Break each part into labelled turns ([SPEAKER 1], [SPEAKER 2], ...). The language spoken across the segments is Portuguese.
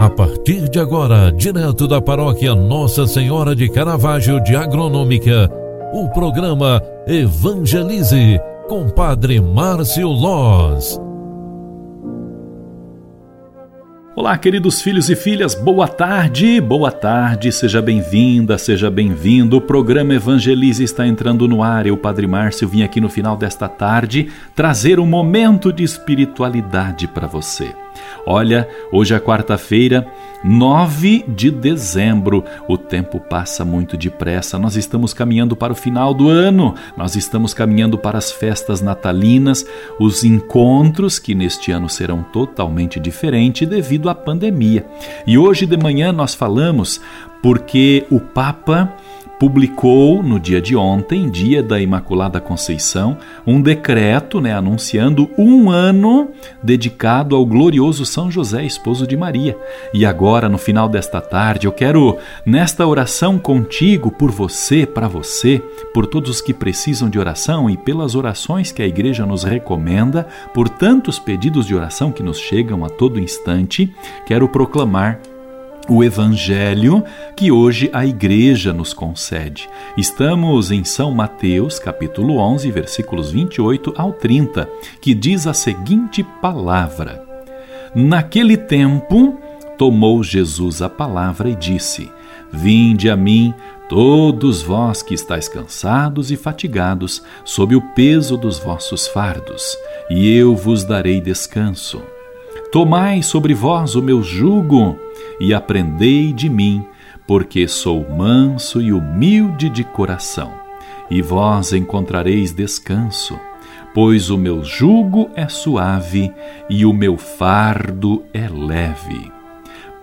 [SPEAKER 1] A partir de agora, direto da paróquia Nossa Senhora de Caravaggio de Agronômica, o programa Evangelize com Padre Márcio Loz.
[SPEAKER 2] Olá, queridos filhos e filhas, boa tarde, boa tarde, seja bem-vinda, seja bem-vindo. O programa Evangelize está entrando no ar. Eu, Padre Márcio, vim aqui no final desta tarde trazer um momento de espiritualidade para você. Olha, hoje é quarta-feira, 9 de dezembro. O tempo passa muito depressa. Nós estamos caminhando para o final do ano. Nós estamos caminhando para as festas natalinas, os encontros que neste ano serão totalmente diferentes devido à pandemia. E hoje de manhã nós falamos porque o Papa publicou no dia de ontem, dia da Imaculada Conceição, um decreto né, anunciando um ano dedicado ao glorioso São José, esposo de Maria. E agora, no final desta tarde, eu quero, nesta oração contigo, por você, para você, por todos os que precisam de oração e pelas orações que a Igreja nos recomenda, por tantos pedidos de oração que nos chegam a todo instante, quero proclamar o Evangelho que hoje a Igreja nos concede. Estamos em São Mateus, capítulo 11, versículos 28 ao 30, que diz a seguinte palavra: Naquele tempo, tomou Jesus a palavra e disse: Vinde a mim, todos vós que estáis cansados e fatigados, sob o peso dos vossos fardos, e eu vos darei descanso. Tomai sobre vós o meu jugo e aprendei de mim, porque sou manso e humilde de coração, e vós encontrareis descanso, pois o meu jugo é suave e o meu fardo é leve.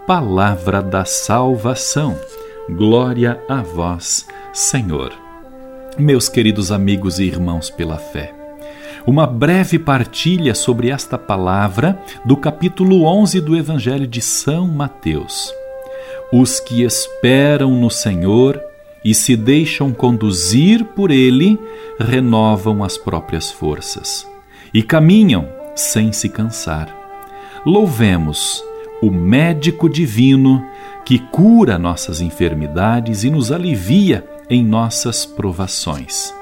[SPEAKER 2] Palavra da salvação. Glória a vós, Senhor. Meus queridos amigos e irmãos pela fé, uma breve partilha sobre esta palavra do capítulo 11 do Evangelho de São Mateus. Os que esperam no Senhor e se deixam conduzir por Ele renovam as próprias forças e caminham sem se cansar. Louvemos o médico divino que cura nossas enfermidades e nos alivia em nossas provações.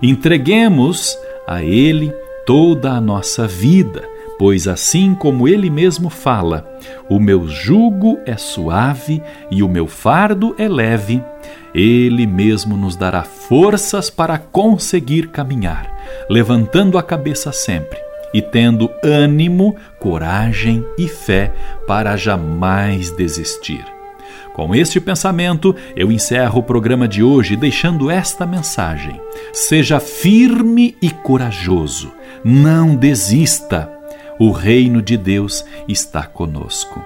[SPEAKER 2] Entreguemos a Ele toda a nossa vida, pois assim como Ele mesmo fala, o meu jugo é suave e o meu fardo é leve, Ele mesmo nos dará forças para conseguir caminhar, levantando a cabeça sempre e tendo ânimo, coragem e fé para jamais desistir. Com este pensamento, eu encerro o programa de hoje deixando esta mensagem: Seja firme e corajoso, não desista. O reino de Deus está conosco.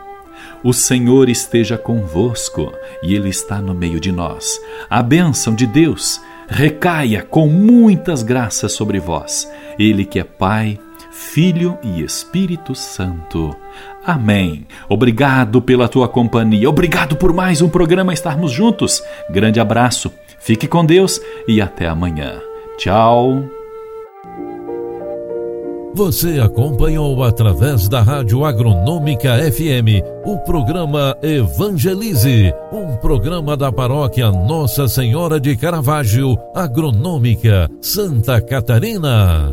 [SPEAKER 2] O Senhor esteja convosco e Ele está no meio de nós. A bênção de Deus recaia com muitas graças sobre vós. Ele que é Pai, Filho e Espírito Santo. Amém. Obrigado pela tua companhia. Obrigado por mais um programa estarmos juntos. Grande abraço. Fique com Deus e até amanhã. Tchau.
[SPEAKER 1] Você acompanhou através da Rádio Agronômica FM o programa Evangelize, um programa da paróquia Nossa Senhora de Caravaggio, Agronômica, Santa Catarina.